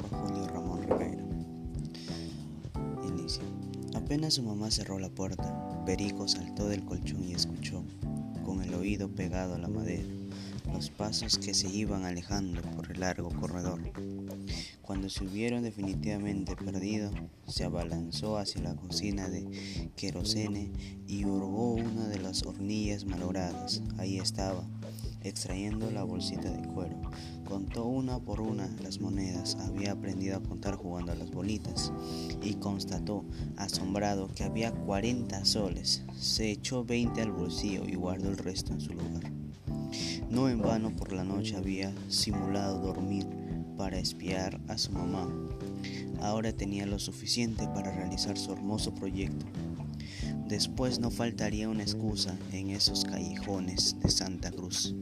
Julio Ramón Ribeiro. Inicio. Apenas su mamá cerró la puerta, Perico saltó del colchón y escuchó, con el oído pegado a la madera, los pasos que se iban alejando por el largo corredor. Cuando se hubieron definitivamente perdido, se abalanzó hacia la cocina de querosene y hurgó una de las hornillas malogradas. Ahí estaba, extrayendo la bolsita de cuero. Contó una por una las monedas, había aprendido a contar jugando a las bolitas y constató, asombrado, que había 40 soles. Se echó 20 al bolsillo y guardó el resto en su lugar. No en vano por la noche había simulado dormir para espiar a su mamá. Ahora tenía lo suficiente para realizar su hermoso proyecto. Después no faltaría una excusa en esos callejones de Santa Cruz.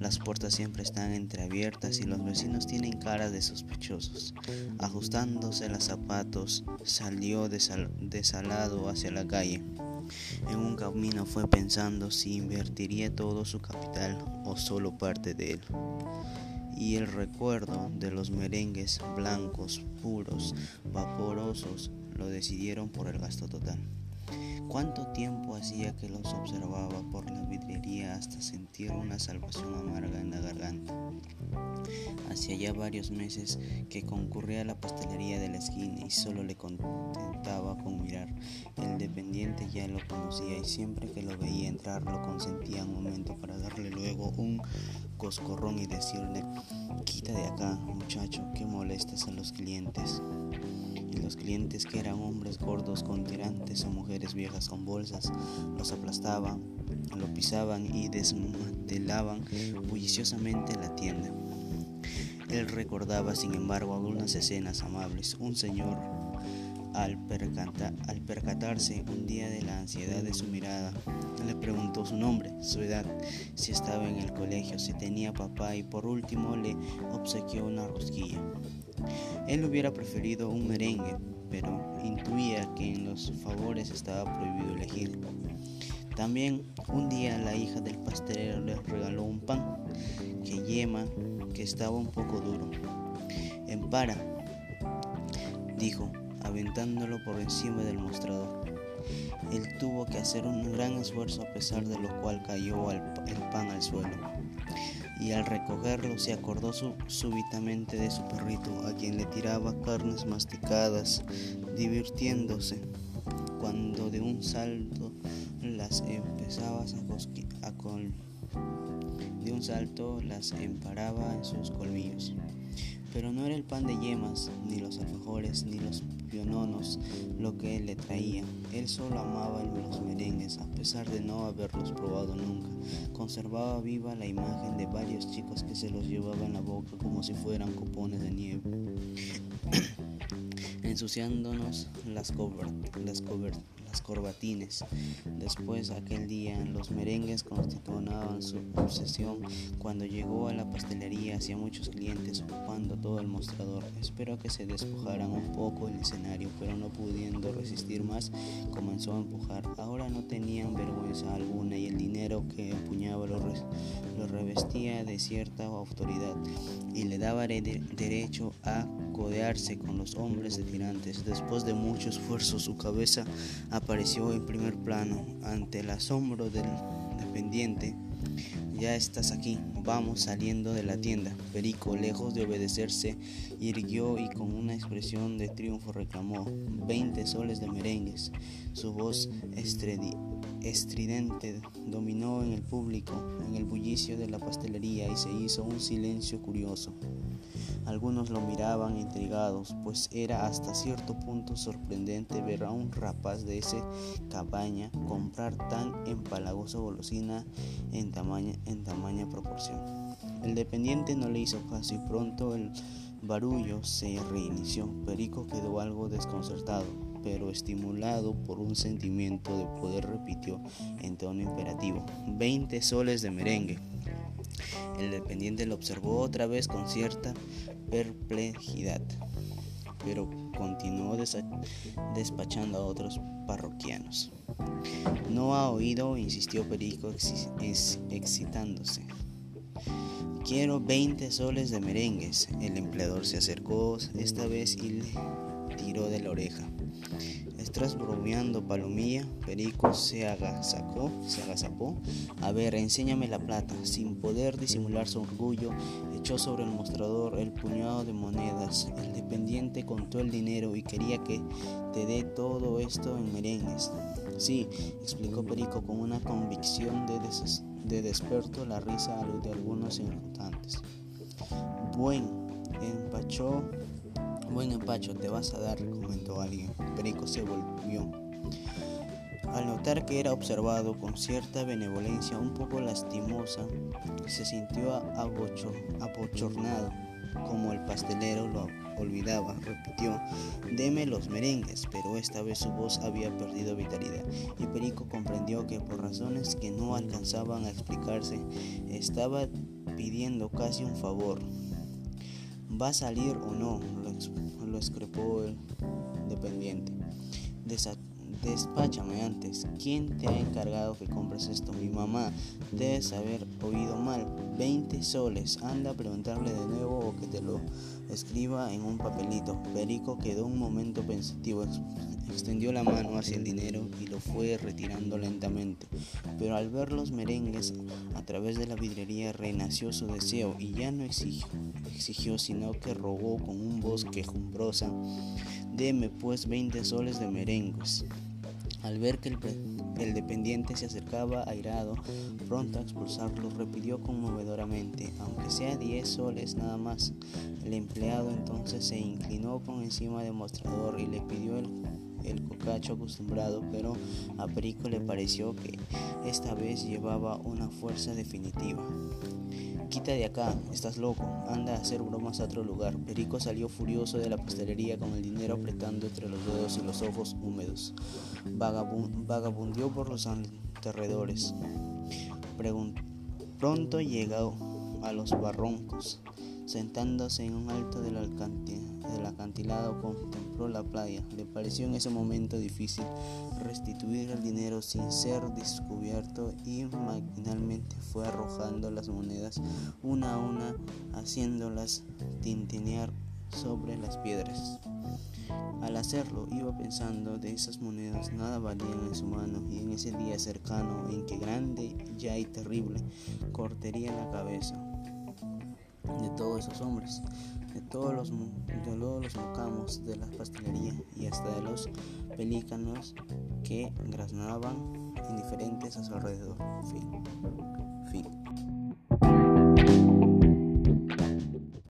Las puertas siempre están entreabiertas y los vecinos tienen cara de sospechosos. Ajustándose los zapatos, salió desalado hacia la calle. En un camino fue pensando si invertiría todo su capital o solo parte de él. Y el recuerdo de los merengues blancos, puros, vaporosos, lo decidieron por el gasto total. Cuánto tiempo hacía que los observaba por la vidriería hasta sentir una salvación amarga en la garganta. Hacía ya varios meses que concurría a la pastelería de la esquina y solo le contentaba con mirar. El dependiente ya lo conocía y siempre que lo veía entrar lo consentía un momento para darle luego un coscorrón y decirle, quita de acá, muchacho, que molestas a los clientes los clientes que eran hombres gordos con tirantes o mujeres viejas con bolsas los aplastaban, lo pisaban y desmantelaban bulliciosamente la tienda. Él recordaba, sin embargo, algunas escenas amables. Un señor, al, al percatarse un día de la ansiedad de su mirada, le preguntó su nombre, su edad, si estaba en el colegio, si tenía papá y por último le obsequió una rosquilla. Él hubiera preferido un merengue, pero intuía que en los favores estaba prohibido elegir. También un día la hija del pastelero le regaló un pan que yema que estaba un poco duro. Empara, dijo, aventándolo por encima del mostrador. Él tuvo que hacer un gran esfuerzo a pesar de lo cual cayó el pan al suelo y al recogerlo se acordó súbitamente de su perrito, a quien le tiraba carnes masticadas, divirtiéndose, cuando de un salto las empezaba a, a col de un salto las emparaba en sus colmillos. Pero no era el pan de yemas, ni los alfajores, ni los piononos lo que él le traía. Él solo amaba los merengues, a pesar de no haberlos probado nunca. Conservaba viva la imagen de varios chicos que se los llevaban en la boca como si fueran copones de nieve. ensuciándonos las, corbatines. Después, aquel día, los merengues constituían su obsesión. Cuando llegó a la pastelería, hacía muchos clientes ocupando todo el mostrador. Espero que se despojaran un poco el escenario, pero no pudiendo resistir más, comenzó a empujar. Ahora no tenían vergüenza alguna y el dinero que revestía de cierta autoridad y le daba derecho a codearse con los hombres de tirantes. Después de mucho esfuerzo, su cabeza apareció en primer plano ante el asombro del dependiente. Ya estás aquí, vamos saliendo de la tienda. Perico, lejos de obedecerse, irguió y con una expresión de triunfo reclamó 20 soles de merengues. Su voz estridente dominó en el público, en el bullicio de la pastelería y se hizo un silencio curioso. Algunos lo miraban intrigados, pues era hasta cierto punto sorprendente ver a un rapaz de ese cabaña comprar tan empalagosa golosina en tamaña, en tamaña proporción. El dependiente no le hizo caso y pronto el barullo se reinició. Perico quedó algo desconcertado, pero estimulado por un sentimiento de poder repitió en tono imperativo, 20 soles de merengue. El dependiente lo observó otra vez con cierta perplejidad, pero continuó despachando a otros parroquianos. No ha oído, insistió Perico excitándose. Quiero 20 soles de merengues. El empleador se acercó esta vez y le tiró de la oreja. Estás bromeando, palomilla. Perico se agazapó, se agazapó. A ver, enséñame la plata. Sin poder disimular su orgullo, echó sobre el mostrador el puñado de monedas. El dependiente contó el dinero y quería que te dé todo esto en merengues. Sí, explicó Perico con una convicción de, de desperto la risa de algunos instantes. Buen, empachó Buen empacho te vas a dar, comentó alguien. Perico se volvió. Al notar que era observado con cierta benevolencia un poco lastimosa, se sintió abochornado, como el pastelero lo olvidaba. Repitió, deme los merengues, pero esta vez su voz había perdido vitalidad y Perico comprendió que por razones que no alcanzaban a explicarse, estaba pidiendo casi un favor. ¿Va a salir o no? Lo, excrepó el dependiente. Despáchame antes. ¿Quién te ha encargado que compres esto? Mi mamá. Debes haber oído mal. 20 soles. Anda a preguntarle de nuevo o que te lo escriba en un papelito. Perico quedó un momento pensativo. Extendió la mano hacia el dinero y lo fue retirando lentamente. Pero al ver los merengues a través de la vidrería renació su deseo y ya no exigió, exigió sino que rogó con un voz quejumbrosa, deme pues 20 soles de merengues. Al ver que el, dependiente se acercaba airado, pronto a expulsarlo, repitió conmovedoramente, aunque sea diez soles nada más. El empleado entonces se inclinó por encima del mostrador y le pidió el el cocacho acostumbrado, pero a Perico le pareció que esta vez llevaba una fuerza definitiva. De acá, estás loco, anda a hacer bromas a otro lugar. Perico salió furioso de la pastelería con el dinero apretando entre los dedos y los ojos húmedos. vagabundió por los alrededores. Pronto llegó a los barroncos. Sentándose en un alto del, acantilado contempló la playa. Le pareció en ese momento difícil restituir el dinero sin ser descubierto y maquinalmente fue arrojando las monedas una a una, haciéndolas tintinear sobre las piedras. Al hacerlo, iba pensando de esas monedas nada valían en su mano y en ese día cercano en que grande ya y terrible cortaría la cabeza de todos esos hombres, de todos los, de todos los de la pastelería y hasta de los pelícanos que graznaban indiferentes a su alrededor.